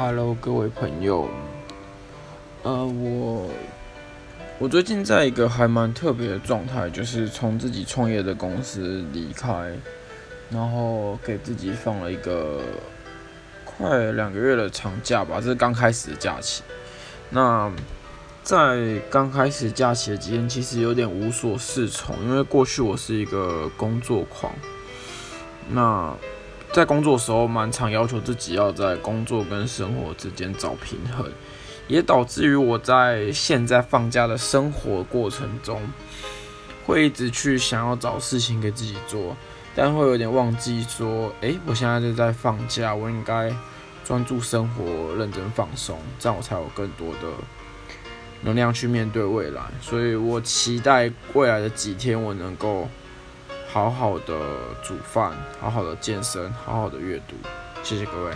Hello，各位朋友，呃，我我最近在一个还蛮特别的状态，就是从自己创业的公司离开，然后给自己放了一个快两个月的长假吧，这是刚开始的假期。那在刚开始假期的几天，其实有点无所适从，因为过去我是一个工作狂，那。在工作的时候，蛮常要求自己要在工作跟生活之间找平衡，也导致于我在现在放假的生活过程中，会一直去想要找事情给自己做，但会有点忘记说，诶，我现在就在放假，我应该专注生活，认真放松，这样我才有更多的能量去面对未来。所以我期待未来的几天，我能够。好好的煮饭，好好的健身，好好的阅读，谢谢各位。